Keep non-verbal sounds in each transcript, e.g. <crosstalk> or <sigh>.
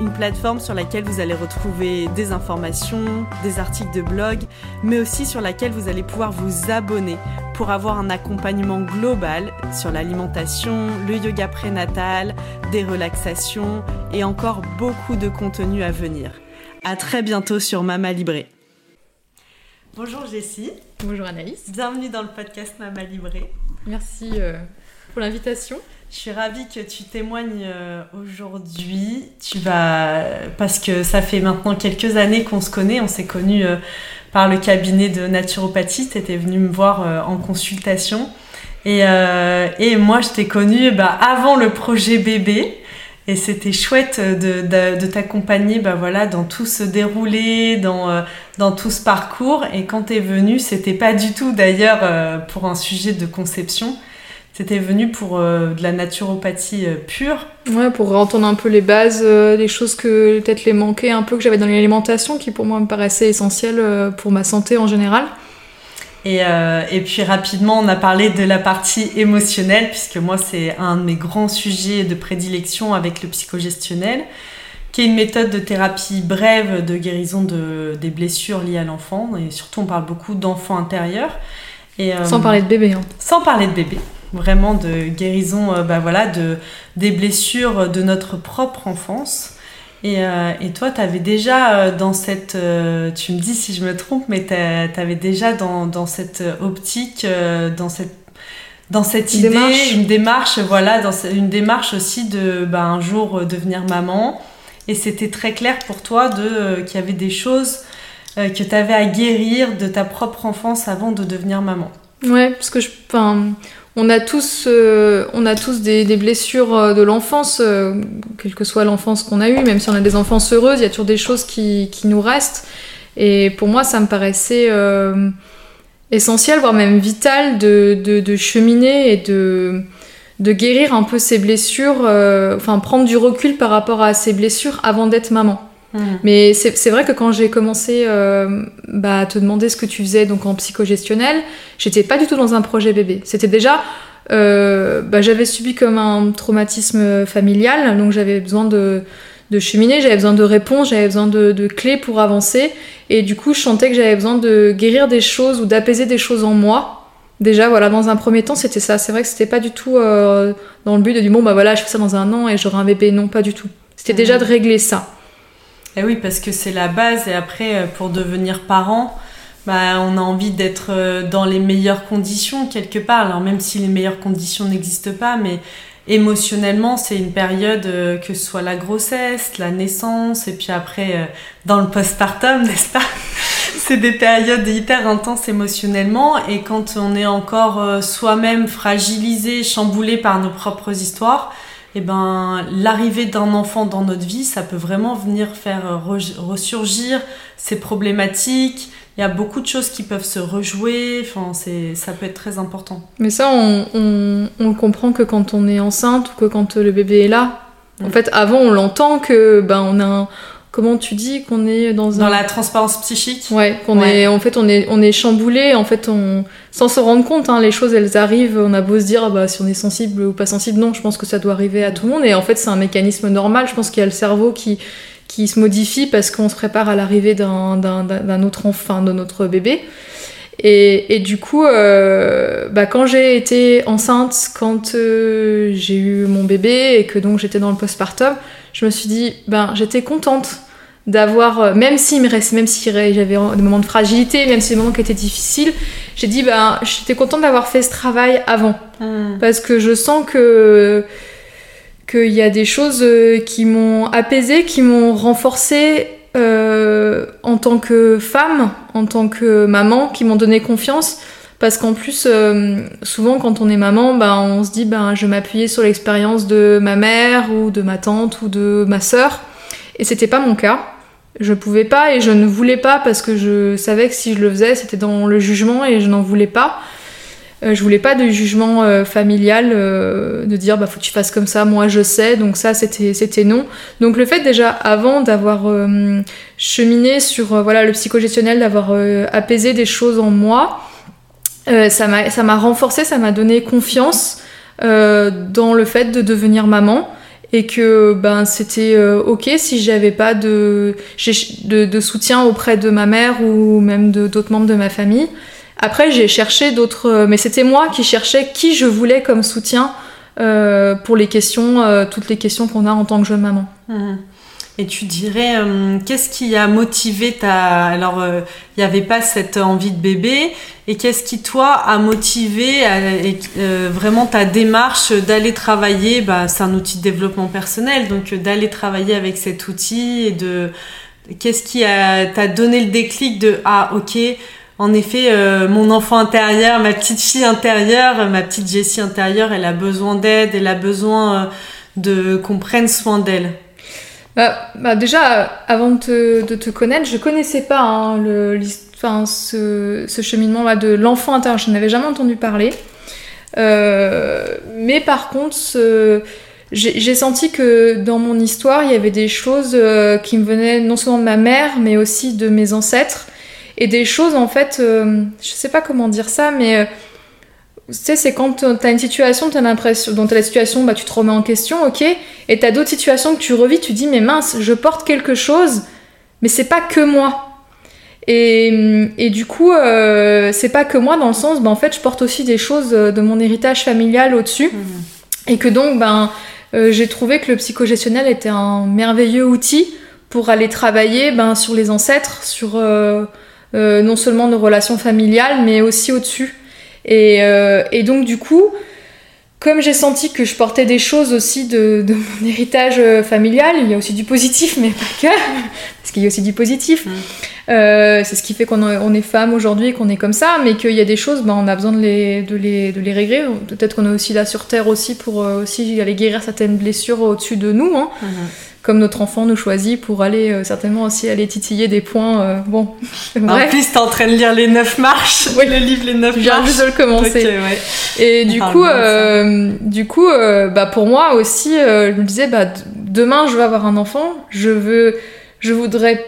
une plateforme sur laquelle vous allez retrouver des informations, des articles de blog, mais aussi sur laquelle vous allez pouvoir vous abonner pour avoir un accompagnement global sur l'alimentation, le yoga prénatal, des relaxations et encore beaucoup de contenu à venir. À très bientôt sur Mama Libré. Bonjour Jessie. Bonjour Anaïs. Bienvenue dans le podcast Mama Libré. Merci euh, pour l'invitation. Je suis ravie que tu témoignes euh, aujourd'hui. Tu vas parce que ça fait maintenant quelques années qu'on se connaît. On s'est connus euh, par le cabinet de naturopathie. Tu étais venue me voir en consultation. Et, et moi, je t'ai connue bah, avant le projet bébé. Et c'était chouette de, de, t'accompagner bah voilà, dans tout ce déroulé, dans, euh, dans tout ce parcours. Et quand tu es venu, c'était pas du tout d'ailleurs euh, pour un sujet de conception. C'était venu pour euh, de la naturopathie pure. Ouais, pour entendre un peu les bases, les choses que peut-être les manquaient un peu que j'avais dans l'alimentation, qui pour moi me paraissaient essentielles pour ma santé en général. Et, euh, et, puis rapidement, on a parlé de la partie émotionnelle, puisque moi, c'est un de mes grands sujets de prédilection avec le psychogestionnel, qui est une méthode de thérapie brève de guérison de, des blessures liées à l'enfant. Et surtout, on parle beaucoup d'enfants intérieurs. Et, euh, sans parler de bébé. Hein. Sans parler de bébé. Vraiment de guérison euh, bah voilà, de, des blessures de notre propre enfance. Et, euh, et, toi, tu avais déjà euh, dans cette, tu me dis si je me trompe, mais tu avais déjà dans, dans cette optique, dans cette, dans cette idée, une démarche, voilà, dans une démarche aussi de bah, un jour devenir maman. Et c'était très clair pour toi de qu'il y avait des choses que tu avais à guérir de ta propre enfance avant de devenir maman. Ouais, parce que je, on a tous, euh, on a tous des, blessures euh, de l'enfance, euh, quelle que soit l'enfance qu'on a eue, même si on a des enfances heureuses, il y a toujours des choses qui, nous restent. Et pour moi, ça me paraissait essentiel, voire même vital, de, cheminer et de, de, guérir un peu ces blessures, enfin prendre du recul par rapport à ces blessures avant d'être maman. Hmm. Mais c'est vrai que quand j'ai commencé euh, bah, à te demander ce que tu faisais donc en psychogestionnel, j'étais pas du tout dans un projet bébé. C'était déjà, euh, bah, j'avais subi comme un traumatisme familial, donc j'avais besoin de, de cheminer, j'avais besoin de réponses, j'avais besoin de, de, clés pour avancer. Et du coup, je sentais que j'avais besoin de guérir des choses ou d'apaiser des choses en moi. Déjà, voilà, dans un premier temps, c'était ça. C'est vrai que c'était pas du tout euh, dans le but de dire bon, bah voilà, je fais ça dans un an et j'aurai un bébé. Non, pas du tout. C'était déjà de régler ça. Et eh oui, parce que c'est la base. Et après, euh, pour devenir parent, bah, on a envie d'être euh, dans les meilleures conditions quelque part. Alors même si les meilleures conditions n'existent pas, mais émotionnellement, c'est une période euh, que ce soit la grossesse, la naissance, et puis après dans le postpartum, <laughs> n'est-ce pas? C'est des périodes hyper intenses émotionnellement, et quand on est encore soi-même fragilisé, chamboulé par nos propres histoires, eh ben, l'arrivée d'un enfant dans notre vie, ça peut vraiment venir faire ressurgir ces problématiques. Il y a beaucoup de choses qui peuvent se rejouer. Enfin, c'est, ça peut être très important. Mais ça, on, on, on, comprend que quand on est enceinte ou que quand le bébé est là. En mm. fait, avant, on l'entend que ben, on a un, comment tu dis qu'on est dans dans la transparence psychique? Ouais qu'on est en fait on est on est chamboulé en fait on sans se rendre compte hein, les choses elles arrivent on a beau se dire ah bah si on est sensible ou pas sensible non je pense que ça doit arriver à tout le monde. Et en fait c'est un mécanisme normal. Je pense qu'il y a le cerveau qui qui se modifie parce qu'on se prépare à l'arrivée d'un d'un autre enfant de notre bébé. Et, et, du coup, euh, bah quand j'ai été enceinte, quand euh, j'ai eu mon bébé et que donc j'étais dans le postpartum, je me suis dit, ben j'étais contente d'avoir, euh, même s'il me reste, même si j'avais des moments de fragilité, même si des moments qui étaient difficiles, j'ai dit, ben j'étais contente d'avoir fait ce travail avant. Hmm. Parce que je sens que qu'il y a des choses qui m'ont apaisé, qui m'ont renforcé en tant que femme, en tant que maman, qui m'ont donné confiance. Parce qu'en plus, souvent quand on est maman, ben, on se dit ben, je m'appuyer sur l'expérience de ma mère ou de ma tante ou de ma sœur. Et c'était pas mon cas. Je pouvais pas et je ne voulais pas parce que je savais que si je le faisais, c'était dans le jugement et je n'en voulais pas. Euh, je voulais pas de jugement euh, familial, euh, de dire bah faut que tu fasses comme ça, moi je sais, donc ça c'était c'était non. Donc le fait déjà avant d'avoir cheminé sur voilà le psychogestionnel, d'avoir apaisé des choses en moi, ça m'a ça m'a renforcé, ça m'a donné confiance dans le fait de devenir maman et que ben c'était ok si j'avais pas de, de, de soutien auprès de ma mère ou même d'autres membres de ma famille après, j'ai cherché d'autres, euh, mais c'était moi qui cherchais qui je voulais comme soutien euh, pour les questions, euh, toutes les questions qu'on a en tant que jeune maman. Mmh. Et tu dirais, qu'est-ce qui a motivé ta... Alors, il n'y avait pas cette envie de bébé, et qu'est-ce qui, toi, a motivé vraiment ta démarche d'aller travailler? Bah, C'est un outil de développement personnel, donc d'aller travailler avec cet outil, et de... Qu'est-ce qui t'a donné le déclic de « Ah, ok, en effet, euh, mon enfant intérieur, ma petite fille intérieure, ma petite Jessie intérieure, elle a besoin d'aide, elle a besoin euh, de qu'on prenne soin d'elle. Bah, bah, déjà, avant de te, connaître, je connaissais pas hein, le, ce, ce cheminement-là de l'enfant intérieur. Je n'avais jamais entendu parler. Euh, mais par contre, j'ai senti que dans mon histoire, il y avait des choses qui me venaient non seulement de ma mère, mais aussi de mes ancêtres et des choses en fait, euh, je sais pas comment dire ça, mais euh, tu sais, c'est quand t'as une situation, t'as l'impression, dans la situation, bah tu te remets en question, ok, et t'as d'autres situations que tu revis, tu dis mais mince, je porte quelque chose, mais c'est pas que moi. Et, et du coup, euh, c'est pas que moi dans le sens, bah en fait, je porte aussi des choses de mon héritage familial au-dessus, mmh. et que donc, ben, j'ai trouvé que le psychogestionnel était un merveilleux outil pour aller travailler ben, sur les ancêtres, sur euh, non seulement nos relations familiales, mais aussi au-dessus. Et, euh, et, donc du coup, comme j'ai senti que je portais des choses aussi de, de, mon <laughs> héritage euh, familial, il y a aussi du positif, mais pas que, <laughs> parce qu'il y a aussi du positif. Mm. Euh, c'est ce qui fait qu'on on est femme aujourd'hui et qu'on est comme ça, mais qu'il y a des choses, ben, on a besoin de les, de les, de les régler. Peut-être qu'on est aussi là sur Terre aussi pour aussi aller guérir certaines blessures au-dessus de nous. Hein. Mm-hmm comme notre enfant nous choisit pour aller euh, certainement aussi aller titiller des points. Euh, bon, <laughs> en plus, t'es en train de lire les neuf marches, oui. le livre Les neuf marches. J'ai envie de le commencer. Et du coup, euh, du coup, bah pour moi aussi, je me disais, bah demain je veux avoir un enfant, je veux, je voudrais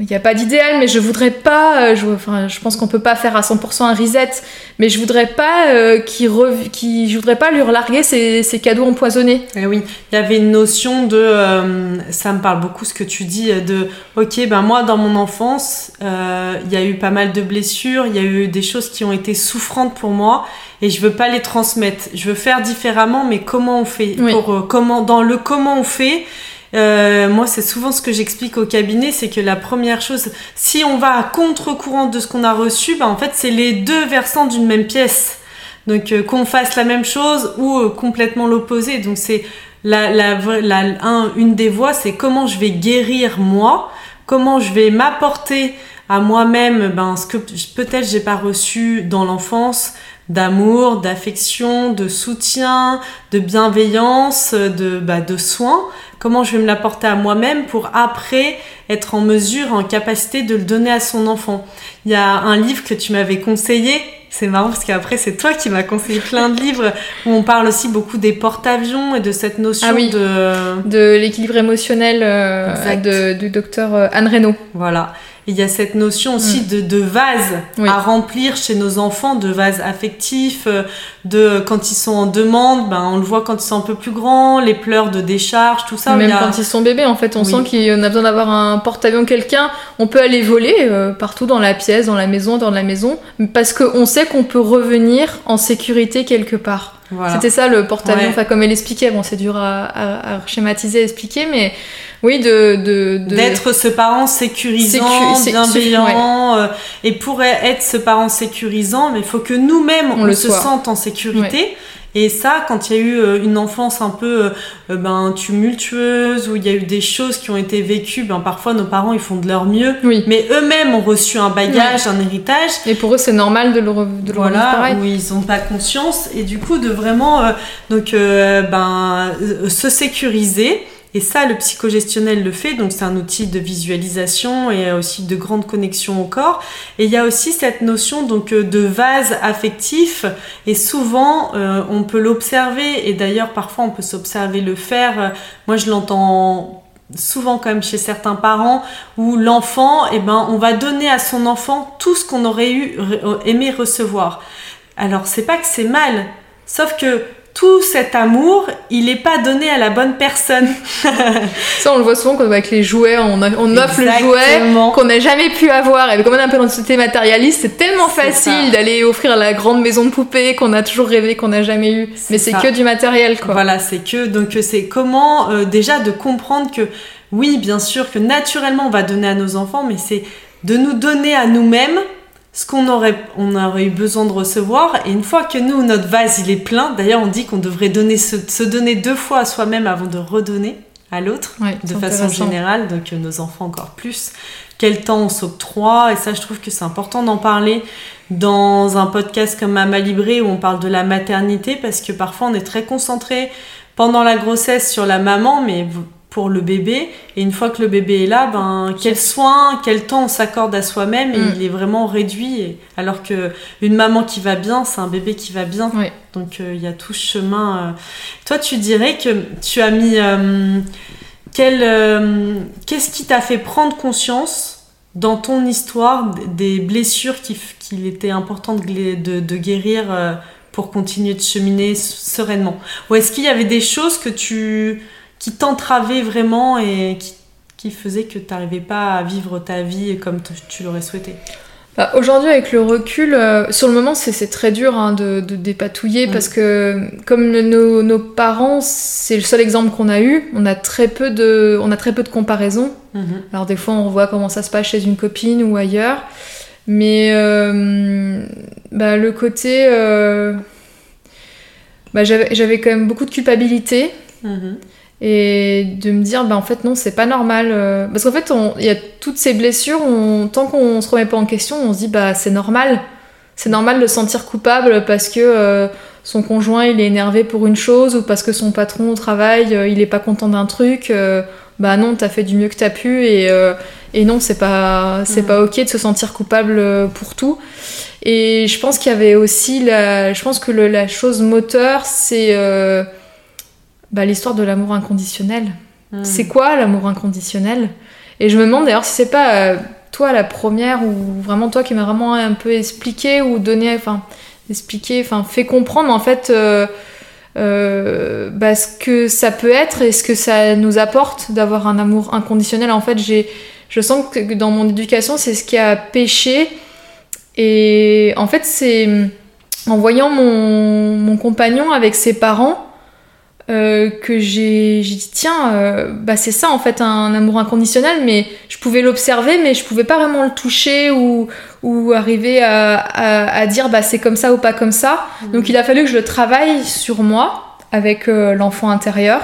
il n'y a pas d'idéal, mais je voudrais pas. Euh, je, enfin, je pense qu'on peut pas faire à 100% un reset, mais je voudrais pas euh, qu'il, je voudrais pas lui relarguer ses, ses cadeaux empoisonnés. Eh oui, il y avait une notion de, euh, ça me parle beaucoup ce que tu dis, de, ok, ben moi dans mon enfance, il y a eu pas mal de blessures, il y a eu des choses qui ont été souffrantes pour moi, et je veux pas les transmettre. Je veux faire différemment, mais comment on fait pour, comment dans le comment on fait euh, moi, c'est souvent ce que j'explique au cabinet, c'est que la première chose, si on va à contre-courant de ce qu'on a reçu, bah, en fait, c'est les deux versants d'une même pièce. Donc, euh, qu'on fasse la même chose ou euh, complètement l'opposé. Donc, c'est la, la, la un, une des voies, c'est comment je vais guérir moi, comment je vais m'apporter à moi-même ben, ce que peut-être j'ai pas reçu dans l'enfance, d'amour, d'affection, de soutien, de bienveillance, de, bah, de soins. Comment je vais me l'apporter à moi-même pour après être en mesure, en capacité de le donner à son enfant? Il y a un livre que tu m'avais conseillé, c'est marrant parce qu'après c'est toi qui m'as conseillé plein de livres où on parle aussi beaucoup des porte-avions et de cette notion ah de... De l'équilibre émotionnel euh, du docteur euh, Anne Reynaud. Voilà il y a cette notion aussi mm. de, de, vase à remplir chez nos enfants, de vase affectif, euh, de quand ils sont en demande, ben on le voit quand ils sont un peu plus grands, les pleurs de décharge, tout ça. Même quand ils sont bébés, en fait, on sent qu'on a besoin d'avoir un porte-avions quelqu'un. On peut aller voler euh, partout dans la pièce, dans la maison, dans la maison, parce qu'on sait qu'on peut revenir en sécurité quelque part. C'était ça le porte-avions, enfin comme elle expliquait, bon c'est dur à, à, à, schématiser, expliquer, mais oui, de d'être ce parent sécurisant, bienveillant, euh, et pour être ce parent sécurisant, mais il faut que nous-mêmes on, le se sente en sécurité. Et ça, quand il y a eu euh, une enfance un peu euh, ben, tumultueuse, où il y a eu des choses qui ont été vécues, ben, parfois nos parents ils font de leur mieux, Oui. mais eux-mêmes ont reçu un bagage, un héritage. Et pour eux, c'est normal de le, re- de le Voilà, pareil. où ils n'ont pas conscience et du coup de vraiment euh, donc euh, ben euh, se sécuriser et ça le psychogestionnel le fait donc c'est un outil de visualisation et aussi de grande connexion au corps. Et il y a aussi cette notion donc euh, de vase affectif. Et souvent euh, on peut l'observer. Et d'ailleurs parfois on peut s'observer le faire. Euh, moi je l'entends souvent même chez certains parents où l'enfant, eh ben, on va donner à son enfant tout ce qu'on aurait eu, re- aimé recevoir. Alors, c'est pas que c'est mal, sauf que tout cet amour, il n'est pas donné à la bonne personne. <laughs> Ça, on le voit souvent quand avec les jouets, on, a- on offre le jouet qu'on n'a jamais pu avoir. Et comme on est un peu dans une société matérialiste, c'est tellement facile d'aller offrir la grande maison de poupée qu'on a toujours rêvé, qu'on n'a jamais eu. Mais c'est que du matériel, quoi. Voilà, c'est que donc euh, c'est comment euh, déjà de comprendre que oui, bien sûr que naturellement on va donner à nos enfants, mais c'est de nous donner à nous-mêmes ce qu'on aurait on aurait eu besoin de recevoir. Et une fois que nous notre vase il est plein, d'ailleurs on dit qu'on devrait donner se, se donner deux fois à soi-même avant de redonner à l'autre de façon générale, donc euh, nos enfants encore plus. Quel temps on s'octroie, et ça je trouve que c'est important d'en parler dans un podcast comme Mama Libré où on parle de la maternité parce que parfois on est très concentré pendant la grossesse sur la maman, mais pour le bébé, et une fois que le bébé est là, ben quel soin, quel temps on s'accorde à soi-même, et Mm. il est vraiment réduit. et- alors que une maman qui va bien, c'est un bébé qui va bien. Donc euh, il y a tout ce chemin. euh. Toi, tu dirais que tu as mis euh, quel, qu'est-ce qui t'a fait prendre conscience dans ton histoire des blessures qu'il était important de, de, de guérir pour continuer de cheminer sereinement? Ou est-ce qu'il y avait des choses que tu qui t'entravaient vraiment et qui, qui faisaient que tu n'arrivais pas à vivre ta vie comme tu l'aurais souhaité. Bah, Aujourd'hui, avec le recul, euh, sur le moment, c'est très dur hein, de, de dépatouiller parce que, comme le- nos, nos parents, c'est le seul exemple qu'on a eu, on a très peu de, on a très peu de comparaisons. Alors des fois on voit comment ça se passe chez une copine ou ailleurs, mais euh, bah, le côté, euh, bah, j'avais j'avais quand même beaucoup de culpabilité. Mhm. Et de me dire bah en fait non c'est pas normal euh, parce qu'en fait il y a toutes ces blessures, on, tant qu'on se remet pas en question, on se dit bah c'est normal, c'est normal de se sentir coupable parce que euh, son conjoint il est énervé pour une chose ou parce que son patron au travail euh, il est pas content d'un truc. euh, bah non, t'as fait du mieux que t'as pu et, et non, c'est pas, c'est Mhm. pas ok de se sentir coupable pour tout. Et je pense qu'il y avait aussi la, je pense que le- la chose moteur, c'est bah, l'histoire de l'amour inconditionnel. Mhm. C'est quoi l'amour inconditionnel? Et je me demande d'ailleurs si c'est pas euh, toi la première ou vraiment toi qui m'a vraiment un peu expliqué ou donné, enfin expliqué, enfin fait comprendre en fait euh, euh, bah, ce que ça peut être et ce que ça nous apporte d'avoir un amour inconditionnel. En fait, j'ai, je sens que dans mon éducation, c'est ce qui a péché. Et en fait, c'est en voyant mon, mon compagnon avec ses parents euh, que j'ai, j'ai dit tiens, euh, bah c'est ça en fait un amour inconditionnel, mais je pouvais l'observer, mais je pouvais pas vraiment le toucher ou, ou arriver à, à, à dire bah c'est comme ça ou pas comme ça. Donc il a fallu que je le travaille sur moi avec euh, l'enfant intérieur.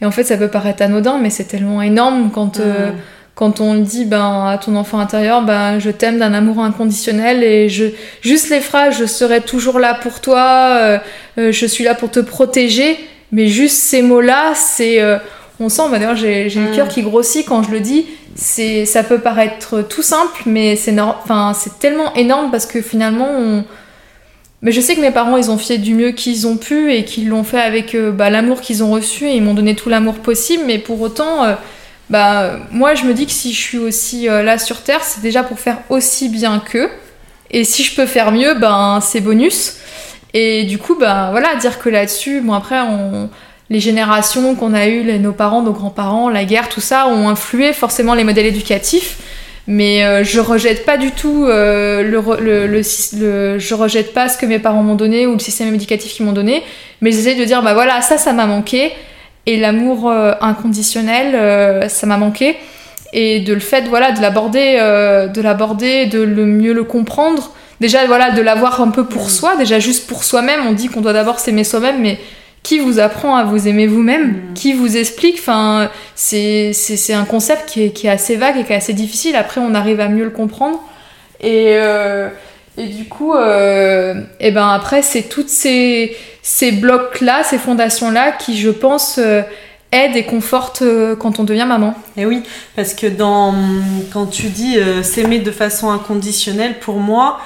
Et en fait, ça peut paraître anodin, mais c'est tellement énorme quand, Mhm. quand on le dit ben, à ton enfant intérieur, ben, je t'aime d'un amour inconditionnel et je, juste les phrases, je serai toujours là pour toi, je suis là pour te protéger, mais juste ces mots-là, c'est, euh, on sent, bah, d'ailleurs j'ai, j'ai Mm. le cœur qui grossit quand je le dis, c'est, ça peut paraître tout simple, mais c'est, enfin, c'est tellement énorme parce que finalement, on... mais je sais que mes parents, ils ont fait du mieux qu'ils ont pu et qu'ils l'ont fait avec euh, bah, l'amour qu'ils ont reçu et ils m'ont donné tout l'amour possible, mais pour autant... euh, bah, moi, je me dis que si je suis aussi euh, là sur Terre, c'est déjà pour faire aussi bien qu'eux. Et si je peux faire mieux, ben c'est bonus. Et du coup, ben voilà, dire que là-dessus, bon après, on, les générations qu'on a eues, nos parents, nos grands-parents, la guerre, tout ça, ont influé forcément les modèles éducatifs. Mais euh, je rejette pas du tout euh, le, le, le, le- je rejette pas ce que mes parents m'ont donné ou le système éducatif qu'ils m'ont donné, mais j'essaie de dire bah voilà ça ça m'a manqué. Et l'amour euh, inconditionnel euh, ça m'a manqué et de le fait voilà de l'aborder euh, de l'aborder de le mieux le comprendre. Déjà voilà de l'avoir un peu pour Mm. soi déjà juste pour soi-même. On dit qu'on doit d'abord s'aimer soi-même mais qui vous apprend à vous aimer vous-même? Mm. qui vous explique? Enfin c'est un concept qui est, qui est assez vague et qui est assez difficile. Après on arrive à mieux le comprendre. Et euh, et du coup euh, et ben après c'est toutes ces ces blocs là ces fondations là qui je pense euh, aident et confortent euh, quand on devient maman Et oui, parce que dans, quand tu dis euh, s'aimer de façon inconditionnelle, pour moi,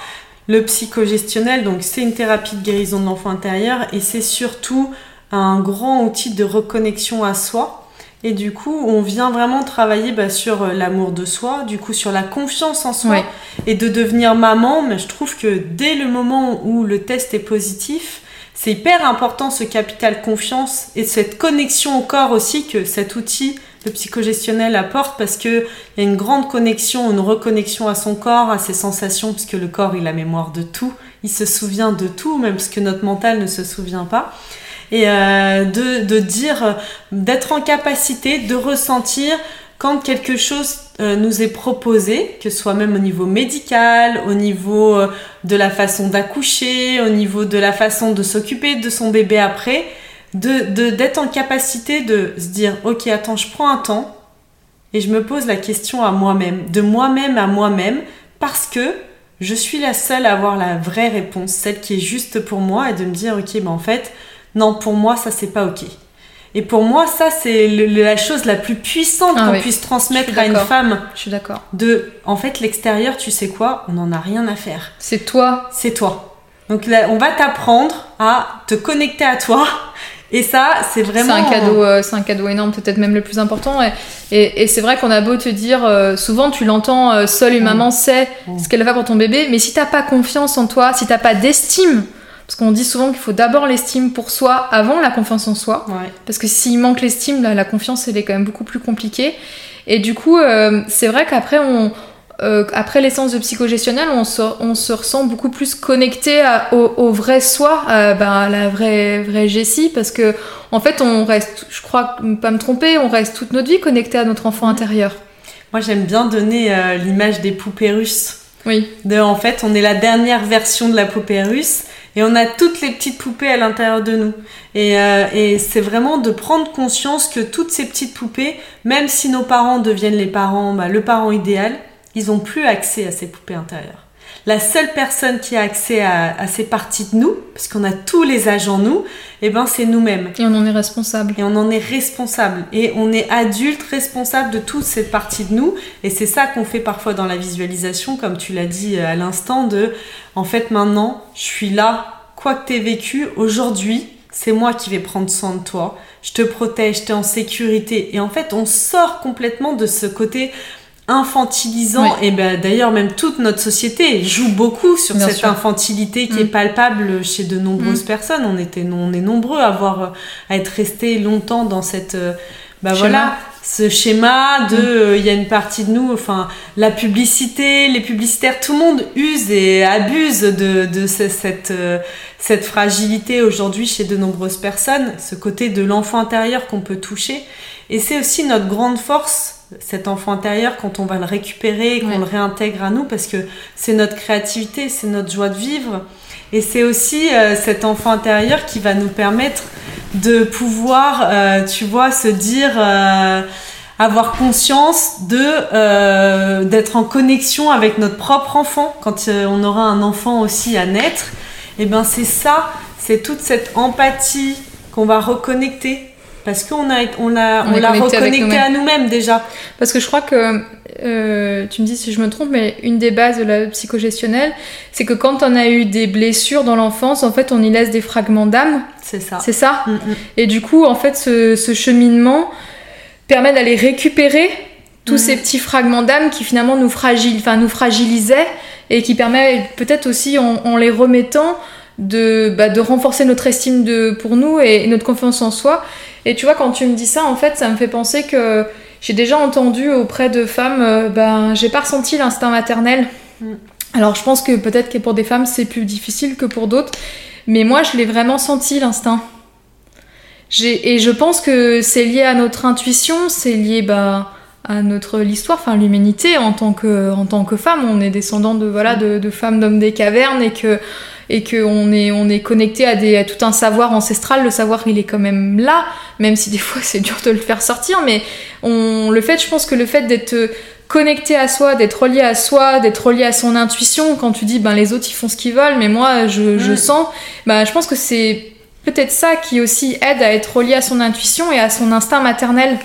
le psychogestionnel, donc c'est une thérapie de guérison de l'enfant intérieur et c'est surtout un grand outil de reconnexion à soi. Et du coup, on vient vraiment travailler bah, sur euh, l'amour de soi, du coup sur la confiance en soi et de devenir maman. Mais je trouve que dès le moment où le test est positif, c'est hyper important ce capital confiance et cette connexion au corps aussi que cet outil, le psychogestionnel, apporte parce que il y a une grande connexion, une reconnexion à son corps, à ses sensations, puisque le corps il a mémoire de tout, il se souvient de tout, même ce que notre mental ne se souvient pas. Et euh, de, de dire, d'être en capacité de ressentir quand quelque chose euh, nous est proposé, que ce soit même au niveau médical, au niveau euh, de la façon d'accoucher, au niveau de la façon de s'occuper de son bébé après, de de- d'être en capacité de se dire ok attends je prends un temps et je me pose la question à moi-même, de moi-même à moi-même, parce que je suis la seule à avoir la vraie réponse, celle qui est juste pour moi, et de me dire ok ben en fait non pour moi ça c'est pas ok. Et pour moi ça c'est la chose la plus puissante Ah qu'on oui, puisse transmettre à une femme. Je suis d'accord. De en fait l'extérieur tu sais quoi? On n'en a rien à faire. C'est toi. C'est toi. Donc là on va t'apprendre à te connecter à toi. Et ça c'est vraiment C'est un cadeau, euh, c'est un cadeau énorme, peut-être même le plus important. Et, et, et c'est vrai qu'on a beau te dire, euh, souvent tu l'entends, euh, seule une Mm. maman sait Mm. ce qu'elle va pour ton bébé, mais si t'as pas confiance en toi, si t'as pas d'estime, parce qu'on dit souvent qu'il faut d'abord l'estime pour soi avant la confiance en soi, ouais. Parce que s'il manque l'estime, la confiance elle est quand même beaucoup plus compliquée. Et du coup, euh, c'est vrai qu'après on, euh, après l'essence de psychogestionnel, on se, on se ressent beaucoup plus connecté à- au, au vrai soi, à, ben, à la vraie, vraie Jessie, parce que en fait, on reste, je crois, pas me tromper, on reste toute notre vie connecté à notre enfant intérieur. moi j'aime bien donner euh, l'image des poupées russes. Oui, de en fait on est la dernière version de la poupée russe et on a toutes les petites poupées à l'intérieur de nous. Et, euh, et c'est vraiment de prendre conscience que toutes ces petites poupées même si nos parents deviennent les parents bah, le parent idéal ils ont plus accès à ces poupées intérieures la seule personne qui a accès à, à ces parties de nous parce qu'on a tous les âges en nous et ben c'est nous-mêmes et on en est responsable. et on en est responsable. Et on est adulte responsable de toute cette partie de nous. Et c'est ça qu'on fait parfois dans la visualisation, comme tu l'as dit à l'instant, de en fait maintenant, je suis là, quoi que t'aies vécu, aujourd'hui, c'est moi qui vais prendre soin de toi. Je te protège, t'es en sécurité. Et en fait, on sort complètement de ce côté infantilisant Oui. et ben d'ailleurs même toute notre société joue beaucoup sur Bien cette sûr. infantilité qui Mm. est palpable chez de nombreuses Mm. personnes on était on est nombreux à avoir à être restés longtemps dans cette euh, bah voilà ce schéma de euh, il y a une partie de nous enfin la publicité les publicitaires tout le monde use et abuse de, de ce- cette euh, cette fragilité aujourd'hui chez de nombreuses personnes ce côté de l'enfant intérieur qu'on peut toucher et c'est aussi notre grande force cet enfant intérieur quand on va le récupérer qu'on Ouais. le réintègre à nous parce que c'est notre créativité c'est notre joie de vivre et c'est aussi euh, cet enfant intérieur qui va nous permettre de pouvoir, euh, tu vois, se dire, euh, avoir conscience de d'être en connexion avec notre propre enfant quand on aura un enfant aussi à naître. Et ben c'est ça, c'est toute cette empathie qu'on va reconnecter parce qu'on a on l'a On l'a reconnecté à nous-mêmes déjà. Parce que je crois que, euh, tu me dis si je me trompe, mais une des bases de la psychogestionnelle, c'est que quand on a eu des blessures dans l'enfance, en fait, on y laisse des fragments d'âme, C'est ça. c'est ça Mm, mm. Et du coup, en fait, ce, ce cheminement permet d'aller récupérer tous Mhm. ces petits fragments d'âme qui finalement nous, fragil... enfin, nous fragilisaient et qui permet peut-être aussi, en, en les remettant, de, bah, de renforcer notre estime de, pour nous et, et notre confiance en soi. Et tu vois, quand tu me dis ça, en fait, ça me fait penser que j'ai déjà entendu auprès de femmes, euh, ben, j'ai pas ressenti l'instinct maternel. Mm. Alors, je pense que peut-être que pour des femmes, c'est plus difficile que pour d'autres. Mais moi, je l'ai vraiment senti, l'instinct. Et je pense que c'est lié à notre intuition, c'est lié bah, à notre l'histoire, enfin l'humanité en tant que en tant que femme. On est descendant de voilà de, de femmes d'hommes des cavernes et que et qu'on est on est connecté à des à tout un savoir ancestral. Le savoir il est quand même là, même si des <laughs> fois c'est dur de le faire sortir. Mais on le fait, je pense que le fait d'être connecté à soi, d'être relié à soi, d'être relié à son intuition. Quand tu dis ben les autres ils font ce qu'ils veulent, mais moi je, je sens, ben je pense que c'est peut-être ça qui aussi aide à être relié à son intuition et à son instinct maternel,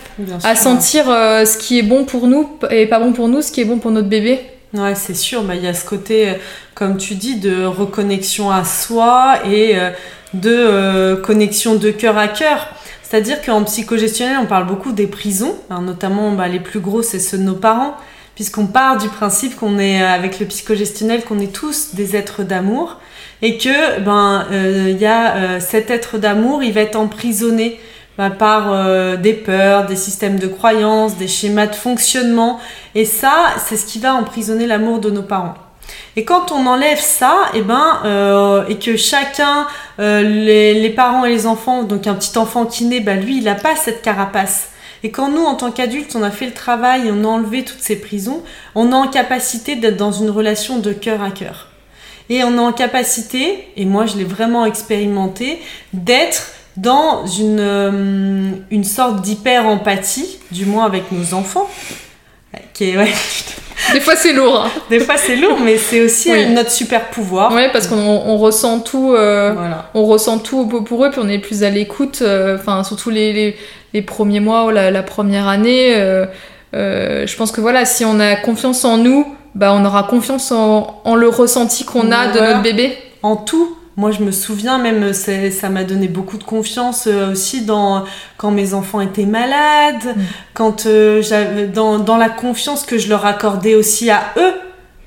à sentir euh, ce qui est bon pour nous et pas bon pour nous, ce qui est bon pour notre bébé. Ouais, c'est sûr. Bah, il y a ce côté, euh, comme tu dis, de reconnexion à soi et euh, de connexion de cœur à cœur. C'est-à-dire qu'en psychogestionnel, on parle beaucoup des prisons, hein, notamment bah, les plus gros, c'est ceux de nos parents, puisqu'on part du principe qu'on est, avec le psychogestionnel, qu'on est tous des êtres d'amour et que ben il euh, y a euh, cet être d'amour, il va être emprisonné ben, par euh, des peurs, des systèmes de croyances, des schémas de fonctionnement, et ça, c'est ce qui va emprisonner l'amour de nos parents. Et quand on enlève ça, et eh ben et que chacun, les, les, parents et les enfants, donc un petit enfant qui naît, ben lui, il n'a pas cette carapace. Et quand nous, en tant qu'adultes, on a fait le travail et on a enlevé toutes ces prisons, on est en capacité d'être dans une relation de cœur à cœur. Et on est en capacité, et moi je l'ai vraiment expérimenté, d'être dans une, euh, une sorte d'hyper-empathie, du moins avec nos enfants. Qui ouais. Des fois c'est lourd. Hein. <laughs> Des fois c'est lourd, mais c'est aussi notre super pouvoir. Ouais, parce qu'on ressent tout. Euh, on ressent tout pour eux, puis on est plus à l'écoute. Euh, enfin, surtout les, les, premiers mois ou la, première année. je pense que voilà, si on a confiance en nous, bah, on aura confiance en, le ressenti qu'on a de notre bébé. En tout. Moi, je me souviens même, ça m'a donné beaucoup de confiance euh, aussi dans quand mes enfants étaient malades, mm. quand euh, j'avais dans, dans la confiance que je leur accordais aussi à eux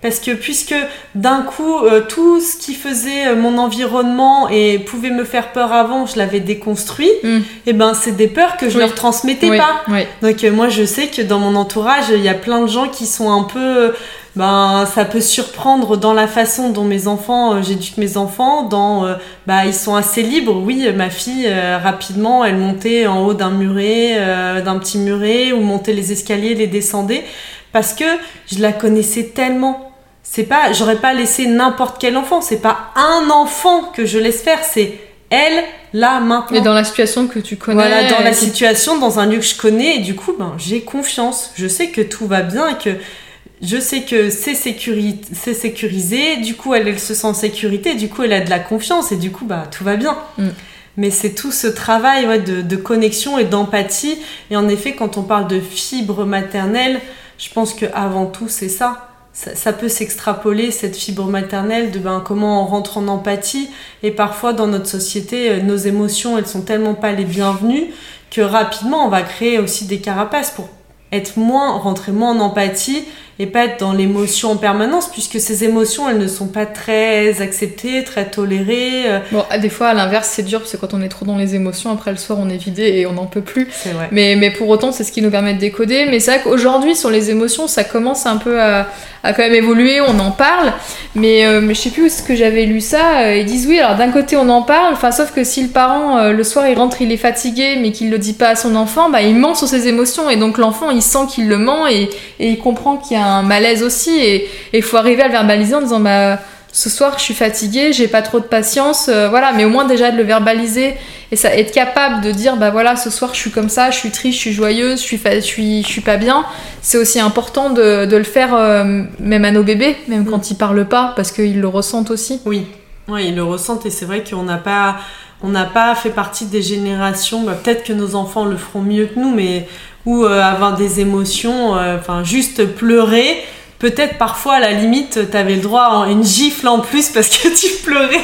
parce que puisque d'un coup euh, tout ce qui faisait mon environnement et pouvait me faire peur avant, je l'avais déconstruit, mm. et eh ben c'est des peurs que je leur transmettais pas. Donc moi je sais que dans mon entourage, il y a plein de gens qui sont un peu ben ça peut surprendre dans la façon dont mes enfants, euh, j'éduque mes enfants, dans euh, bah ils sont assez libres. Oui, ma fille euh, rapidement, elle montait en haut d'un muret, d'un petit muret, ou montait les escaliers, les descendait, parce que je la connaissais tellement. C'est pas, j'aurais pas laissé n'importe quel enfant. C'est pas un enfant que je laisse faire, c'est elle là maintenant. Mais dans la situation que tu connais. Voilà, dans la situation, dans un lieu que je connais, et du coup, ben j'ai confiance. Je sais que tout va bien et que je sais que c'est sécurisé, du coup elle, se sent en sécurité, du coup elle a de la confiance et du coup bah tout va bien. Mm. Mais c'est tout ce travail de, connexion et d'empathie. Et en effet, quand on parle de fibre maternelle, je pense que avant tout c'est ça. Ça. peut s'extrapoler cette fibre maternelle de ben, comment on rentre en empathie. Et parfois dans notre société, euh, nos émotions elles sont tellement pas les bienvenues que rapidement on va créer aussi des carapaces pour être moins, rentrer moins en empathie et pas être dans l'émotion en permanence puisque ces émotions elles ne sont pas très acceptées, très tolérées. Euh. Bon, des fois à l'inverse c'est dur parce que quand on est trop dans les émotions après le soir on est vidé et on n'en peut plus. C'est vrai. Mais, mais pour autant c'est ce qui nous permet de décoder. Mais c'est vrai qu'aujourd'hui sur les émotions ça commence un peu à, à quand même évoluer, on en parle. Mais, euh, mais je sais plus où est-ce que j'avais lu ça. Euh, ils disent oui alors d'un côté on en parle, enfin sauf que si le parent le soir il rentre il est fatigué mais qu'il le dit pas à son enfant, bah il ment sur ses émotions et donc l'enfant il sent qu'il le ment et, et il comprend qu'il y a un malaise aussi et il faut arriver à le verbaliser en disant bah ce soir je suis fatiguée, j'ai pas trop de patience, euh, voilà, mais au moins déjà de le verbaliser et ça être capable de dire bah voilà ce soir je suis comme ça, je suis triste, je suis joyeuse, je suis je suis je suis pas bien, c'est aussi important de, de le faire euh, même à nos bébés, même mm. quand ils parlent pas parce qu'ils le ressentent aussi. Oui. Oui, ils le ressentent et c'est vrai qu'on n'a pas on n'a pas fait partie des générations, bah, peut-être que nos enfants le feront mieux que nous, mais ou euh, avoir des émotions, enfin juste pleurer, peut-être parfois à la limite t'avais le droit à une gifle en plus parce que tu pleurais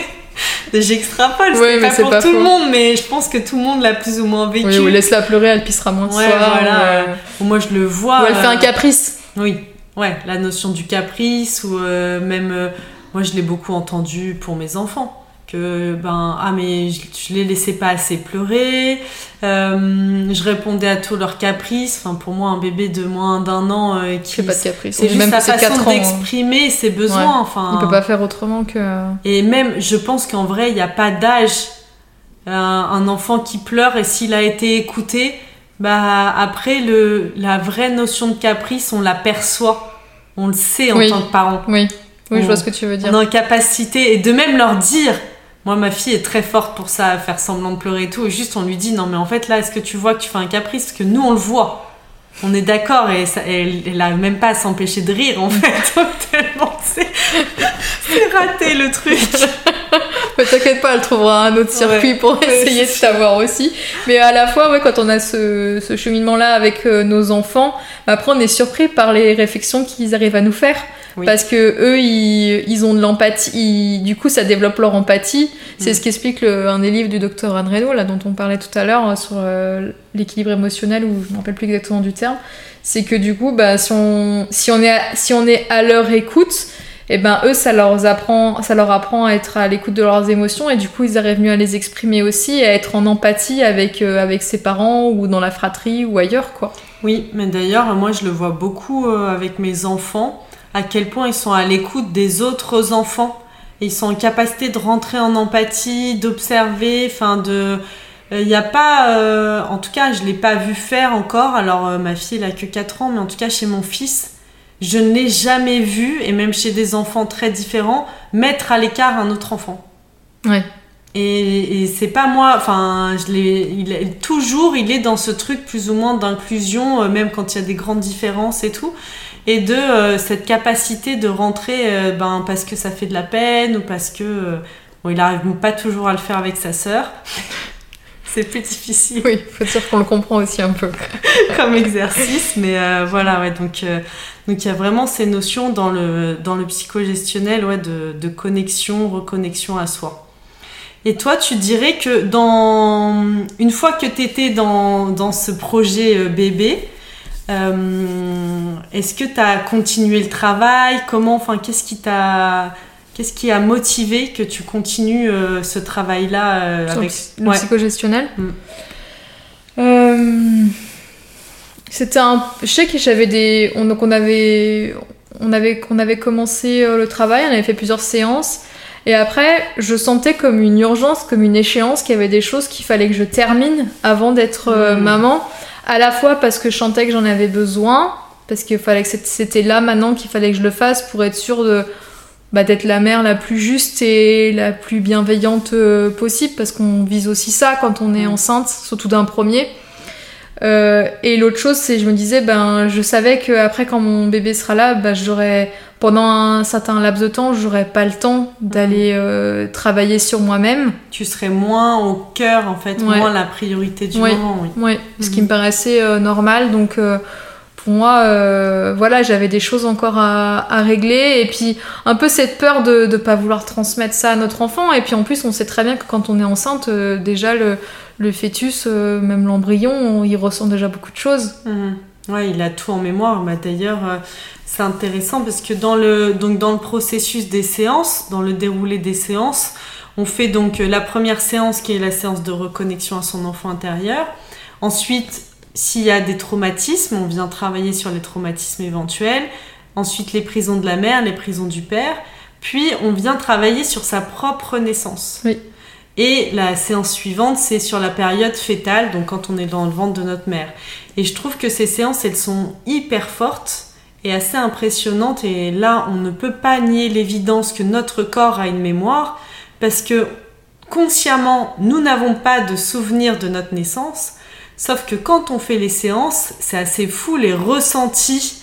<laughs> J'extrapole, c'est pas pour tout le monde, mais je pense que tout le monde l'a plus ou moins vécu. Oui, ou laisse-la pleurer, elle pissera moins de ouais, Voilà. Euh, moi, je le vois. Ou elle fait un euh, caprice. Oui, ouais, la notion du caprice, ou euh, même, moi, je l'ai beaucoup entendu pour mes enfants que ben ah mais je, je les laissais pas assez pleurer euh, je répondais à tous leurs caprices enfin pour moi un bébé de moins d'un an euh, qui pas de caprice c'est juste même sa façon hein. d'exprimer ses besoins enfin il peut pas faire autrement que et même je pense qu'en vrai il n'y a pas d'âge un enfant qui pleure et s'il a été écouté Bah après le la vraie notion de caprice, on l'aperçoit, on le sait en Oui. tant que parent. Oui, oui, je vois ce que tu veux dire. En capacité et de même leur dire. Moi, ma fille est très forte pour ça, à faire semblant de pleurer et tout. Et juste, on lui dit non, mais en fait, là, est-ce que tu vois que tu fais un caprice? Parce que nous, on le voit. On est d'accord et ça, elle, elle a même pas à s'empêcher de rire en fait. <laughs> Tellement c'est raté le truc. <laughs> Mais t'inquiète pas, elle trouvera un autre circuit Ouais. pour essayer de savoir aussi. Mais à la fois, ouais, quand on a ce, ce cheminement-là avec euh, nos enfants, après on est surpris par les réflexions qu'ils arrivent à nous faire. Oui. Parce que eux, ils, ils ont de l'empathie, ils- du coup ça développe leur empathie. C'est Mm. ce qu'explique le- un des livres du docteur Anne Reynaud, là, dont on parlait tout à l'heure, euh, sur euh, l'équilibre émotionnel, ou je ne me rappelle plus exactement du terme. C'est que du coup, bah, si, on, si, on est à, si on est à leur écoute, et ben eux ça leur apprend ça leur apprend à être à l'écoute de leurs émotions et du coup ils arrivent mieux à les exprimer aussi à être en empathie avec euh, avec ses parents ou dans la fratrie ou ailleurs quoi Oui, mais d'ailleurs, moi, je le vois beaucoup euh, avec mes enfants, à quel point ils sont à l'écoute des autres enfants. Ils sont en capacité de rentrer en empathie, d'observer, enfin de... Il n'y a pas, euh, en tout cas, je l'ai pas vu faire encore. Alors, euh, ma fille, elle a que 4 ans, mais en tout cas, chez mon fils, je ne l'ai jamais vu, et même chez des enfants très différents, mettre à l'écart un autre enfant. Ouais. Et, et c'est pas moi, enfin, je il est- toujours, il est dans ce truc plus ou moins d'inclusion, euh, même quand il y a des grandes différences et tout, et de euh, cette capacité de rentrer, euh, ben, parce que ça fait de la peine ou parce que, euh, bon, il arrive pas toujours à le faire avec sa sœur. <laughs> c'est plus difficile oui faut dire qu'on le comprend aussi un peu <laughs> comme exercice, mais voilà, ouais, donc donc il y a vraiment ces notions dans le dans le psychogestionnel, ouais, de, de connexion, reconnexion à soi. Et toi, tu dirais que dans une fois que tu étais dans, dans ce projet bébé, euh, est-ce que tu as continué le travail? Comment, enfin, qu'est-ce qui t'a qu'est-ce qui a motivé que tu continues euh, ce travail-là euh, avec le Ouais. psychogestionnel Mm. C'était un je sais que j'avais des on, donc on avait on avait on avait commencé le travail on avait fait plusieurs séances et après je sentais comme une urgence comme une échéance qu'il y avait des choses qu'il fallait que je termine avant d'être Mm. maman à la fois parce que je sentais que j'en avais besoin parce qu'il fallait que c'était- c'était là maintenant qu'il fallait que je le fasse pour être sûre de bah, d'être la mère la plus juste et la plus bienveillante euh, possible parce qu'on vise aussi ça quand on est Mm. enceinte, surtout d'un premier. Euh, et l'autre chose, c'est je me disais, ben, je savais que après quand mon bébé sera là, ben, j'aurais pendant un certain laps de temps, j'aurais pas le temps d'aller euh, travailler sur moi-même. tu serais moins au cœur en fait, Ouais. moins la priorité du Ouais. moment, oui. Ouais, ce qui Mhm. me paraissait euh, normal. Donc euh, moi, euh, voilà, j'avais des choses encore à, régler. Et puis un peu cette peur de ne pas vouloir transmettre ça à notre enfant. Et puis en plus, on sait très bien que quand on est enceinte, euh, déjà le, fœtus, euh, même l'embryon, on- il ressent déjà beaucoup de choses. Mhm. Ouais, il a tout en mémoire. Bah, D'ailleurs, c'est intéressant parce que dans le, donc dans le processus des séances, dans le déroulé des séances, on fait donc la première séance qui est la séance de reconnexion à son enfant intérieur. Ensuite, s'il y a des traumatismes, on vient travailler sur les traumatismes éventuels. Ensuite, les prisons de la mère, les prisons du père. Puis, on vient travailler sur sa propre naissance. Oui. Et la séance suivante, c'est sur la période fétale, donc quand on est dans le ventre de notre mère. Et je trouve que ces séances, elles sont hyper fortes et assez impressionnantes. Et là, on ne peut pas nier l'évidence que notre corps a une mémoire, parce que consciemment, nous n'avons pas de souvenir de notre naissance. Sauf que quand on fait les séances, c'est assez fou les ressentis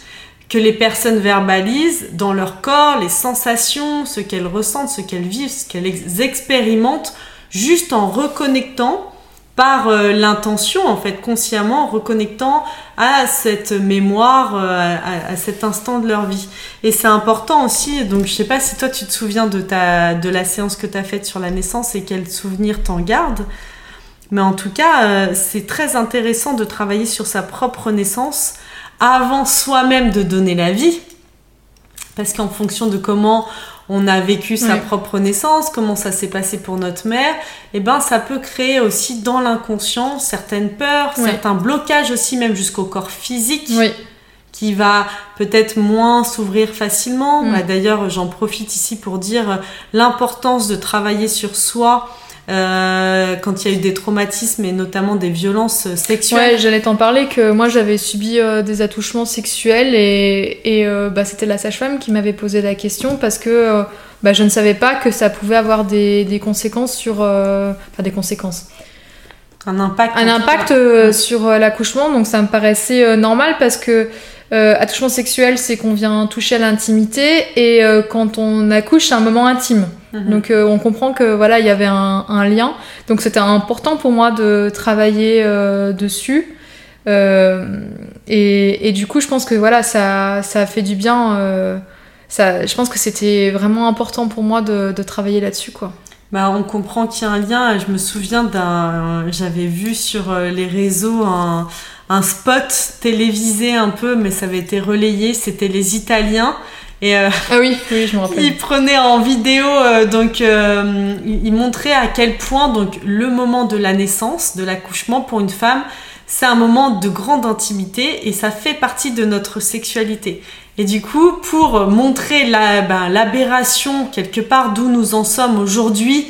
que les personnes verbalisent dans leur corps, les sensations, ce qu'elles ressentent, ce qu'elles vivent, ce qu'elles ex- expérimentent, juste en reconnectant par euh, l'intention, en fait, consciemment, reconnectant à cette mémoire, euh, à, à cet instant de leur vie. Et c'est important aussi, donc je sais pas si toi tu te souviens de, ta, de la séance que tu as faite sur la naissance et quel souvenir t'en gardes, mais en tout cas, euh, c'est très intéressant de travailler sur sa propre naissance avant soi-même de donner la vie. Parce qu'en fonction de comment on a vécu sa propre naissance, comment ça s'est passé pour notre mère, et ben ça peut créer aussi dans l'inconscient certaines peurs, certains blocages aussi, même jusqu'au corps physique Oui, qui va peut-être moins s'ouvrir facilement. Mm. Bah, D'ailleurs, j'en profite ici pour dire l'importance de travailler sur soi euh, quand il y a eu des traumatismes et notamment des violences sexuelles. Ouais, j'allais t'en parler que moi j'avais subi euh, des attouchements sexuels et, et euh, bah, c'était la sage-femme qui m'avait posé la question parce que bah, je ne savais pas que ça pouvait avoir des, des conséquences sur. Enfin, des conséquences. Un impact. Un impact sur l'accouchement, donc ça me paraissait normal parce que attouchement sexuel, c'est qu'on vient toucher à l'intimité et quand on accouche, c'est un moment intime. Mhm. Donc euh, on comprend que voilà, il y avait un, lien. Donc c'était important pour moi de travailler euh, dessus. Euh, et, du coup, je pense que voilà, ça, ça a fait du bien. ça, je pense que c'était vraiment important pour moi de, travailler là-dessus, quoi. Bah, on comprend qu'il y a un lien. Je me souviens d'un, j'avais vu sur les réseaux un, un spot télévisé un peu, mais ça avait été relayé. C'était les Italiens et euh, ah oui, oui, je me rappelle. Il prenait en vidéo, euh, donc euh, il montrait à quel point donc le moment de la naissance, de l'accouchement pour une femme, c'est un moment de grande intimité et ça fait partie de notre sexualité. Et du coup, pour montrer la, ben, l'aberration quelque part d'où nous en sommes aujourd'hui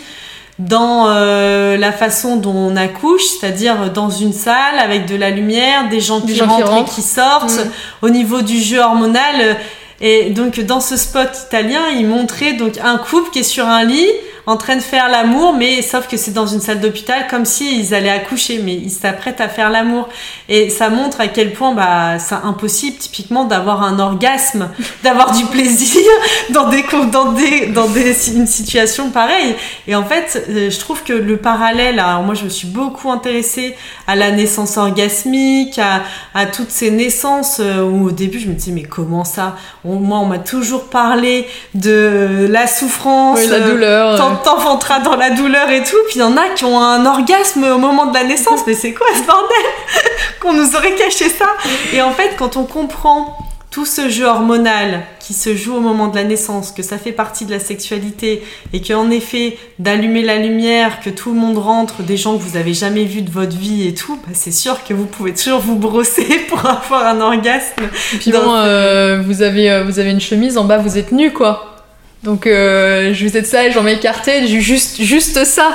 dans la façon dont on accouche, c'est-à-dire dans une salle avec de la lumière, des gens, qui, rentrent et qui sortent, mm. au niveau du jeu hormonal et donc dans ce spot italien, il montrait donc un couple qui est sur un lit en train de faire l'amour, mais sauf que c'est dans une salle d'hôpital, comme si ils allaient accoucher, mais ils s'apprêtent à faire l'amour. Et ça montre à quel point bah, c'est impossible typiquement d'avoir un orgasme, <laughs> d'avoir du plaisir <laughs> dans des dans des dans des une situation pareille. Et en fait, euh, je trouve que le parallèle, alors moi je me suis beaucoup intéressée à la naissance orgasmique, à, à toutes ces naissances euh, où au début je me disais mais comment ça? Moi on m'a toujours parlé de la souffrance, la douleur t'enfanteras dans la douleur et tout. Puis il y en a qui ont un orgasme au moment de la naissance. Mais c'est quoi ce bordel <laughs> Qu'on nous aurait caché ça Et en fait, quand on comprend tout ce jeu hormonal qui se joue au moment de la naissance, que ça fait partie de la sexualité et qu'en effet, d'allumer la lumière, que tout le monde rentre, des gens que vous avez jamais vus de votre vie et tout, bah c'est sûr que vous pouvez toujours vous brosser <laughs> pour avoir un orgasme. Et puis bon, euh, vous, avez, euh, vous avez une chemise, en bas vous êtes nu quoi. Donc euh, je faisais de ça et j'en m'écartais, juste, juste ça.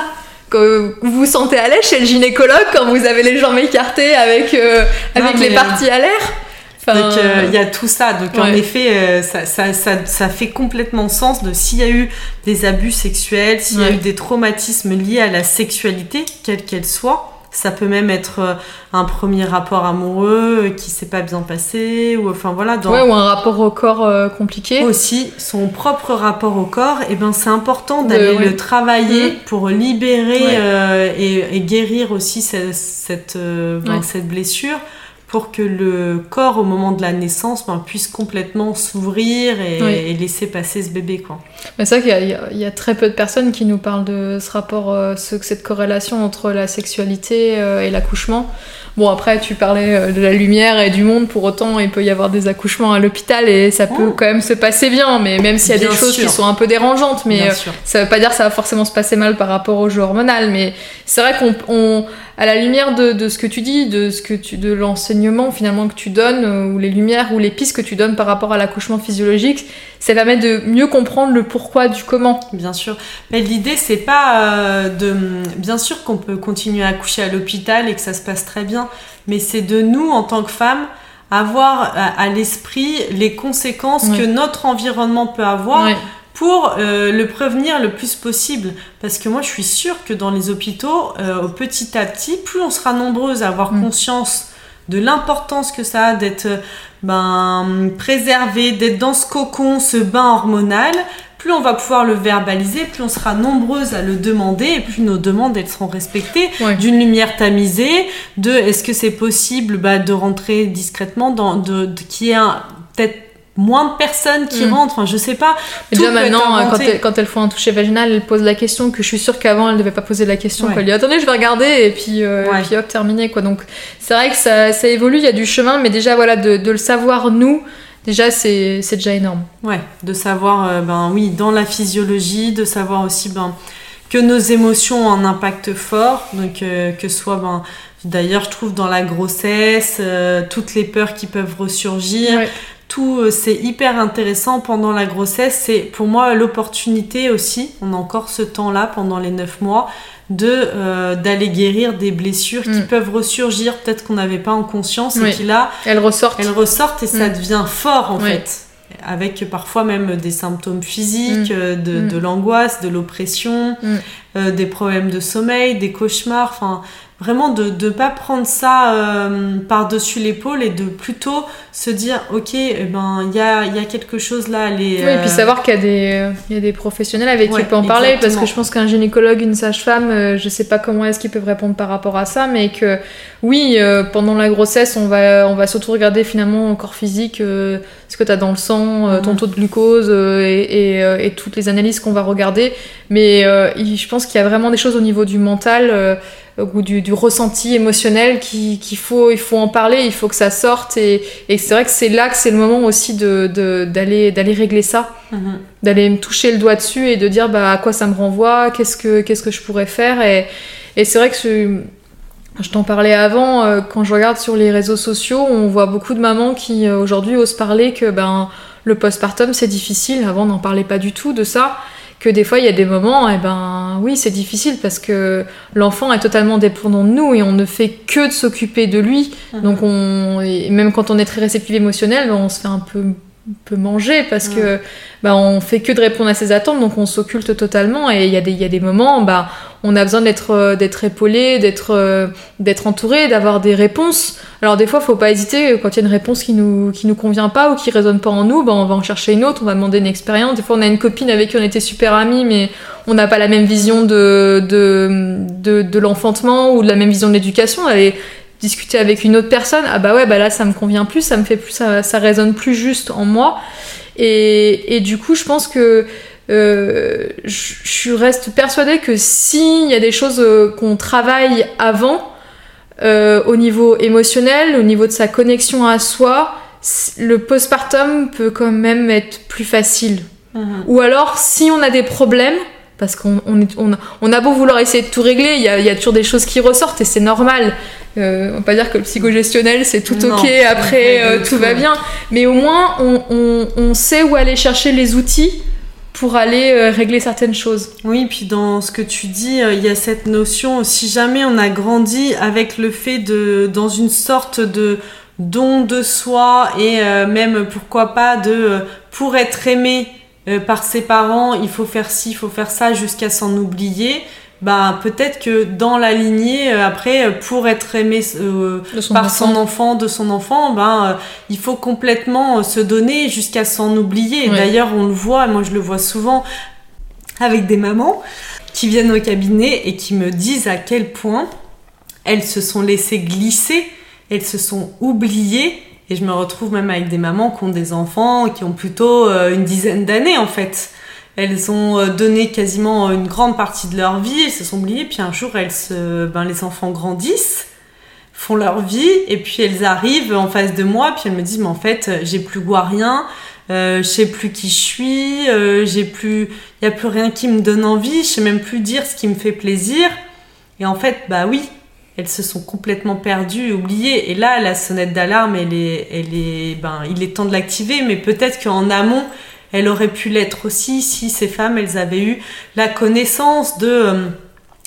Que vous vous sentez à l'aise chez le gynécologue quand vous avez les jambes écartées avec, euh, avec les parties à l'air? donc il y a tout ça. Donc en effet, euh, ça, ça, ça, ça, fait complètement sens de s'il y a eu des abus sexuels, s'il y a eu des traumatismes liés à la sexualité, quelle qu'elle soit, ça peut même être euh, un premier rapport amoureux qui s'est pas bien passé, ou enfin voilà. Dans... Ouais, ou un rapport au corps euh, compliqué. Aussi, son propre rapport au corps, et eh ben c'est important d'aller le travailler mmh. pour libérer euh, et, guérir aussi cette, cette, ben, cette blessure pour que le corps au moment de la naissance ben, puisse complètement s'ouvrir et, laisser passer ce bébé quoi. Mais c'est vrai qu'il y, a très peu de personnes qui nous parlent de ce rapport, euh, cette corrélation entre la sexualité euh, et l'accouchement. Bon, après, tu parlais euh, de la lumière et du monde, pour autant, il peut y avoir des accouchements à l'hôpital et ça peut oh. quand même se passer bien, mais même s'il y a des choses qui sont un peu dérangeantes, mais euh, ça veut pas dire que ça va forcément se passer mal par rapport au jeu hormonal, mais c'est vrai qu'on, à la lumière de, de, ce que tu dis, de ce que tu, de l'enseignement finalement que tu donnes, euh, ou les lumières ou les pistes que tu donnes par rapport à l'accouchement physiologique, ça permet de mieux comprendre le pourquoi du comment. Bien sûr. Mais l'idée, c'est pas de. Bien sûr qu'on peut continuer à accoucher à l'hôpital et que ça se passe très bien mais c'est de nous, en tant que femmes, avoir à, l'esprit les conséquences que notre environnement peut avoir pour euh, le prévenir le plus possible. Parce que moi, je suis sûre que dans les hôpitaux, euh, petit à petit, plus on sera nombreuses à avoir mm. conscience de l'importance que ça a d'être ben, préservé, d'être dans ce cocon, ce bain hormonal, plus on va pouvoir le verbaliser, plus on sera nombreuses à le demander et plus nos demandes elles seront respectées. D'une lumière tamisée, de est-ce que c'est possible bah, de rentrer discrètement dans de, y ait peut-être moins de personnes qui mm. rentrent, enfin je sais pas. déjà maintenant, quand, elles, quand elles font un toucher vaginal, elles posent la question que je suis sûre qu'avant elles ne devaient pas poser la question. Ouais. Elles disent attendez, je vais regarder et puis, euh, et puis hop, terminé quoi. Donc c'est vrai que ça, ça, évolue, il y a du chemin, mais déjà voilà, de, de le savoir nous, déjà c'est déjà énorme. Ouais, de savoir, euh, ben oui, dans la physiologie, de savoir aussi ben, que nos émotions ont un impact fort, donc euh, que ce soit, ben, d'ailleurs je trouve dans la grossesse, euh, toutes les peurs qui peuvent ressurgir, tout euh, c'est hyper intéressant pendant la grossesse. C'est pour moi l'opportunité aussi, on a encore ce temps-là pendant les 9 mois, de euh, d'aller guérir des blessures qui Mm. peuvent ressurgir, peut-être qu'on n'avait pas en conscience, Oui. et qui là, Elle ressortent. elles ressortent et ça Mm. devient fort en Oui. fait. Avec parfois même des symptômes physiques, Mm. euh, de, de l'angoisse, de l'oppression, Mm. euh, des problèmes de sommeil, des cauchemars, enfin vraiment de ne pas prendre ça euh, par-dessus l'épaule et de plutôt se dire ok, eh ben il y a, y a quelque chose là, les, Oui, et euh, puis savoir qu'il y, a des, euh, y a des professionnels avec qui on peut en parler, parce que je pense qu'un gynécologue, une sage-femme, euh, je sais pas comment est-ce qu'ils peuvent répondre par rapport à ça, mais que oui, euh, pendant la grossesse, on va, on va surtout regarder finalement au corps physique, euh, ce que tu as dans le sang, euh, ton Mhm. taux de glucose euh, et, et, euh, et toutes les analyses qu'on va regarder. Mais euh, je pense qu'il y a vraiment des choses au niveau du mental euh, ou du, du ressenti émotionnel qui- qu'il faut, il faut en parler, il faut que ça sorte. Et, et c'est vrai que c'est là que c'est le moment aussi de- de- d'aller d'aller régler ça mhm. d'aller me toucher le doigt dessus et de dire bah, à quoi ça me renvoie, qu'est-ce que, qu'est-ce que je pourrais faire. Et, et c'est vrai que je, je t'en parlais avant, euh, quand je regarde sur les réseaux sociaux, on voit beaucoup de mamans qui euh, aujourd'hui osent parler que ben, le postpartum c'est difficile. Avant on n'en parlait pas du tout de ça. Que des fois il y a des moments, et ben oui, c'est difficile parce que l'enfant est totalement dépendant de nous et on ne fait que de s'occuper de lui. Mhm. Donc on, et même quand on est très réceptif émotionnel, on se fait un peu, un peu manger parce que ben, on fait que de répondre à ses attentes, donc on s'occulte totalement. Et il y, a des- y a des moments, ben, on a besoin d'être euh, d'être épaulé, d'être euh, d'être entouré, d'avoir des réponses. Alors des fois, faut pas hésiter quand il y a une réponse qui nous qui nous convient pas ou qui résonne pas en nous, ben, on va en chercher une autre, on va demander une expérience. Des fois, on a une copine avec qui on était super amis, mais on n'a pas la même vision de de de, de l'enfantement ou de la même vision de l'éducation. Discuter avec une autre personne, ah bah ouais, bah là ça me convient plus, ça me fait plus, ça, ça résonne plus juste en moi. Et, et du coup, je pense que euh, je, je reste persuadée que s'il y a des choses euh, qu'on travaille avant, euh, au niveau émotionnel, au niveau de sa connexion à soi, le postpartum peut quand même être plus facile. Mhm. Ou alors, si on a des problèmes, parce qu'on on on a, on a beau vouloir essayer de tout régler, il y y a toujours des choses qui ressortent et c'est normal. Euh, on va pas dire que le psychogestionnel c'est tout Non, ok, après euh, tout va bien, mais au moins on, on- on sait où aller chercher les outils pour aller euh, régler certaines choses. Oui, puis dans ce que tu dis, euh, il y a cette notion, si jamais on a grandi avec le fait de, dans une sorte de don de soi et même pourquoi pas de, pour être aimé par ses parents, il faut faire ci, il faut faire ça jusqu'à s'en oublier. Bah peut-être que dans la lignée, euh, après, euh, pour être aimé euh, son par enfant. son enfant, de son enfant, ben euh, il faut complètement se donner jusqu'à s'en oublier. Ouais. D'ailleurs, on le voit, moi je le vois souvent avec des mamans qui viennent au cabinet et qui me disent à quel point elles se sont laissées glisser, elles se sont oubliées. Et je me retrouve même avec des mamans qui ont des enfants qui ont plutôt euh, une dizaine d'années en fait. Elles ont euh, donné quasiment une grande partie de leur vie, elles se sont oubliées, puis un jour elles se, ben, les enfants grandissent, font leur vie, et puis elles arrivent en face de moi, puis elles me disent mais en fait euh, j'ai plus goût à rien, euh, je sais plus qui je suis, j'ai plus, il y a plus rien qui me donne envie, je sais même plus dire ce qui me fait plaisir. Et en fait bah oui, elles se sont complètement perdues, oubliées. Et là, la sonnette d'alarme, elle est, elle est, ben, il est temps de l'activer, mais peut-être qu'en amont, elle aurait pu l'être aussi si ces femmes, elles avaient eu la connaissance de euh,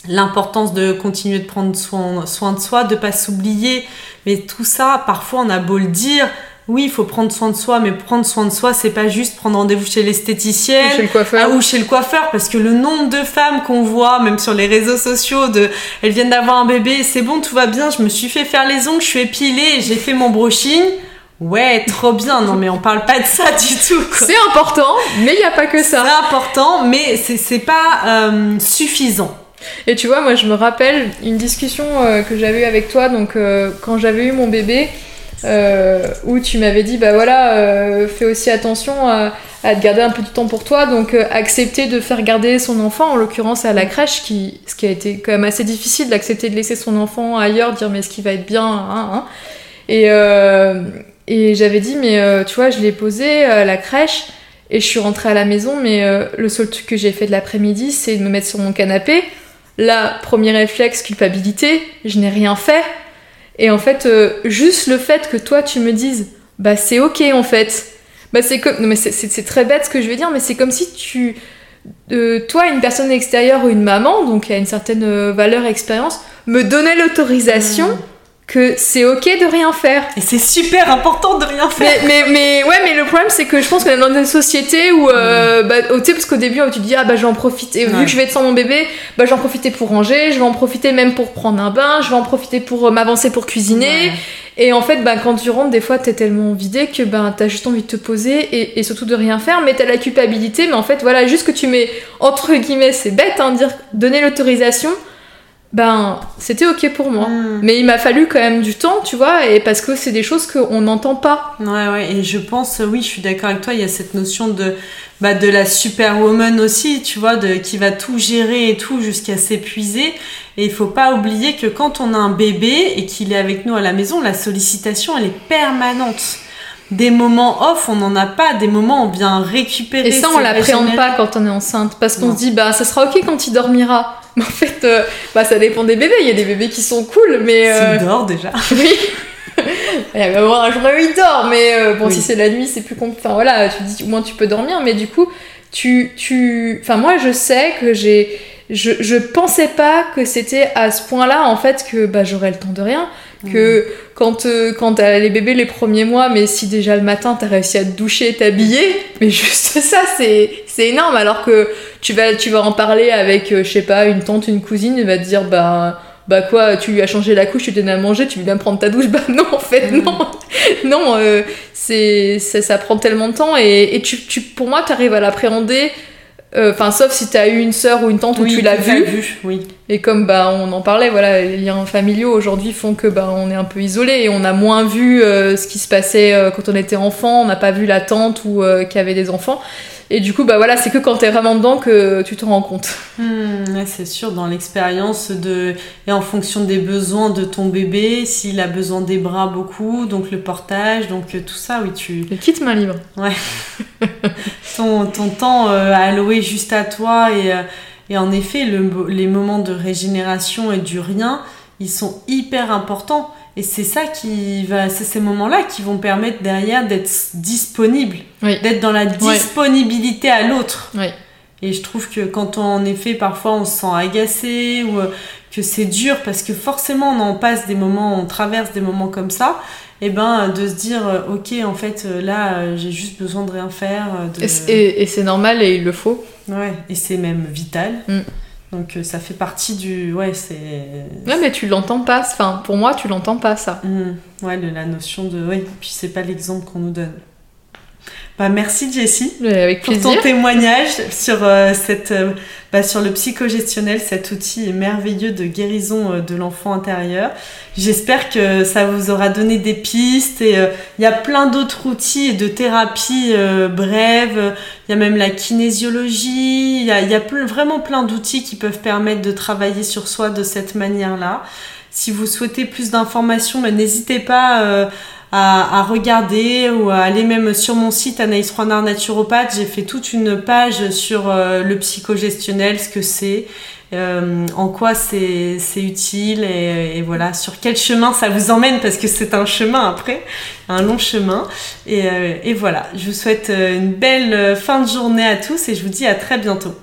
l'importance de continuer de prendre soin, soin de soi, de pas s'oublier. Mais tout ça, parfois, on a beau le dire. Oui, il faut prendre soin de soi, mais prendre soin de soi, c'est pas juste prendre rendez-vous chez l'esthéticienne, Chez le coiffeur. ou chez le coiffeur, parce que le nombre de femmes qu'on voit, même sur les réseaux sociaux, de elles viennent d'avoir un bébé, c'est bon, tout va bien, je me suis fait faire les ongles, je suis épilée, j'ai fait mon brushing. Ouais, trop bien. Non, mais on parle pas de ça du tout. C'est important, mais il n'y a pas que ça. C'est important, mais c'est c'est pas euh, suffisant. Et tu vois, moi je me rappelle une discussion euh, que j'avais eue avec toi, donc euh, quand j'avais eu mon bébé, euh, où tu m'avais dit, bah voilà, euh, fais aussi attention à, à te garder un peu de temps pour toi, donc euh, accepter de faire garder son enfant, en l'occurrence à la crèche, qui, ce qui a été quand même assez difficile d'accepter de laisser son enfant ailleurs, dire mais est-ce qu'il va être bien, hein, hein. Et, euh, et j'avais dit, mais euh, tu vois, je l'ai posé à la crèche. Et je suis rentrée à la maison, mais euh, le seul truc que j'ai fait de l'après-midi, c'est de me mettre sur mon canapé. Là, premier réflexe, culpabilité, je n'ai rien fait. Et en fait, euh, juste le fait que toi, tu me dises bah c'est ok en fait. Bah c'est comme, non mais c'est- très bête ce que je vais dire, mais c'est comme si tu, euh, toi, une personne extérieure ou une maman, donc qui a une certaine euh, valeur expérience, me donnait l'autorisation Mm. Que c'est ok de rien faire. Et c'est super important de rien faire. Mais, mais, mais ouais, mais le problème c'est que je pense qu'on est dans une société où, euh, bah, oh, tu sais, parce qu'au début tu te dis, ah bah je vais en profiter, vu que je vais être sans mon bébé, bah je vais en profiter pour ranger, je vais en profiter même pour prendre un bain, je vais en profiter pour euh, m'avancer pour cuisiner. Ouais. Et en fait, bah, quand tu rentres, des fois t'es tellement vidé que bah, t'as juste envie de te poser et, et surtout de rien faire, mais t'as la culpabilité, mais en fait, voilà, juste que tu mets entre guillemets, c'est bête, hein, dire donner l'autorisation, ben c'était ok pour moi. Mm. Mais il m'a fallu quand même du temps, tu vois, et parce que c'est des choses qu'on n'entend pas. Ouais, ouais, et je pense, oui, je suis d'accord avec toi, il y a cette notion de, bah, de la superwoman aussi, tu vois, de, qui va tout gérer et tout jusqu'à s'épuiser. Et il faut pas oublier que quand on a un bébé et qu'il est avec nous à la maison, la sollicitation, elle est permanente. Des moments off, on n'en a pas. Des moments, on vient récupérer. Et ça, on l'appréhende pas quand on est enceinte, parce qu'on se dit, bah ça sera ok quand il dormira. Mais en fait, euh, bah ça dépend des bébés. Il y a des bébés qui sont cool, mais. euh, S'il dort déjà. <laughs> Oui. Il y avoir un jour où il dort, mais euh, bon, Oui. si c'est la nuit, c'est plus compliqué. Enfin voilà, tu dis au moins tu peux dormir, mais du coup, tu, tu, enfin moi je sais que j'ai, je, je pensais pas que c'était à ce point-là en fait que bah j'aurais le temps de rien. Que quand euh, quand t'as les bébés les premiers mois, mais si déjà le matin t'as réussi à te doucher, t'habiller, mais juste ça c'est c'est énorme. Alors que tu vas tu vas en parler avec euh, je sais pas une tante, une cousine, elle va te dire bah bah quoi, tu lui as changé la couche, tu lui donnes à manger, tu veux bien prendre ta douche <laughs> Bah non, en fait, Mm. non. <laughs> non, euh, c'est, ça, ça prend tellement de temps et, et tu, tu, pour moi, tu arrives à l'appréhender. euh, Enfin, sauf si tu as eu une sœur ou une tante où tu l'as vu. Oui. Et comme bah, on en parlait, voilà, les liens familiaux aujourd'hui font que bah, on est un peu isolé et on a moins vu euh, ce qui se passait quand on était enfant, on n'a pas vu la tante ou qui avait des enfants. Et du coup, bah voilà, c'est que quand t'es vraiment dedans que tu te rends compte. Hmm, ouais, c'est sûr, dans l'expérience de et en fonction des besoins de ton bébé, s'il a besoin des bras beaucoup, donc le portage, donc euh, tout ça, oui, tu Le kit main libre. <laughs> ton, ton temps euh, à allouer juste à toi et, euh, et en effet, le- les moments de régénération et du rien, ils sont hyper importants. Et c'est ça qui va, c'est ces moments-là qui vont permettre derrière d'être disponible, Oui. d'être dans la disponibilité à l'autre. Oui. Et je trouve que quand on, en effet, parfois on se sent agacé ou euh, que c'est dur parce que forcément on en passe des moments, on traverse des moments comme ça, et ben de se dire euh, ok en fait euh, là j'ai juste besoin de rien faire. de- et c'est normal et il le faut. Ouais, et c'est même vital. Mm. Donc euh, ça fait partie du. Ouais, c'est. Ouais, mais tu l'entends pas. Enfin, pour moi, tu l'entends pas, ça. Mm. Ouais, la notion de. Oui, puis c'est pas l'exemple qu'on nous donne. Bah, merci Jessie Avec pour ton témoignage sur, euh, cette, euh, bah, sur le psychogestionnel, cet outil merveilleux de guérison euh, de l'enfant intérieur. J'espère que ça vous aura donné des pistes et il y a plein d'autres outils et de thérapies brèves. Il y a même la kinésiologie. Il y a, il y a ple- vraiment plein d'outils qui peuvent permettre de travailler sur soi de cette manière-là. Si vous souhaitez plus d'informations, bah, n'hésitez pas à, à regarder ou à aller même sur mon site Anaïs Roinard Naturopathe. J'ai fait toute une page sur euh, le psychogestionnel, ce que c'est, euh, en quoi c'est c'est utile et, et voilà, sur quel chemin ça vous emmène parce que c'est un chemin après, un long chemin. Et, euh, et voilà, je vous souhaite euh, une belle euh, fin de journée à tous et je vous dis à très bientôt.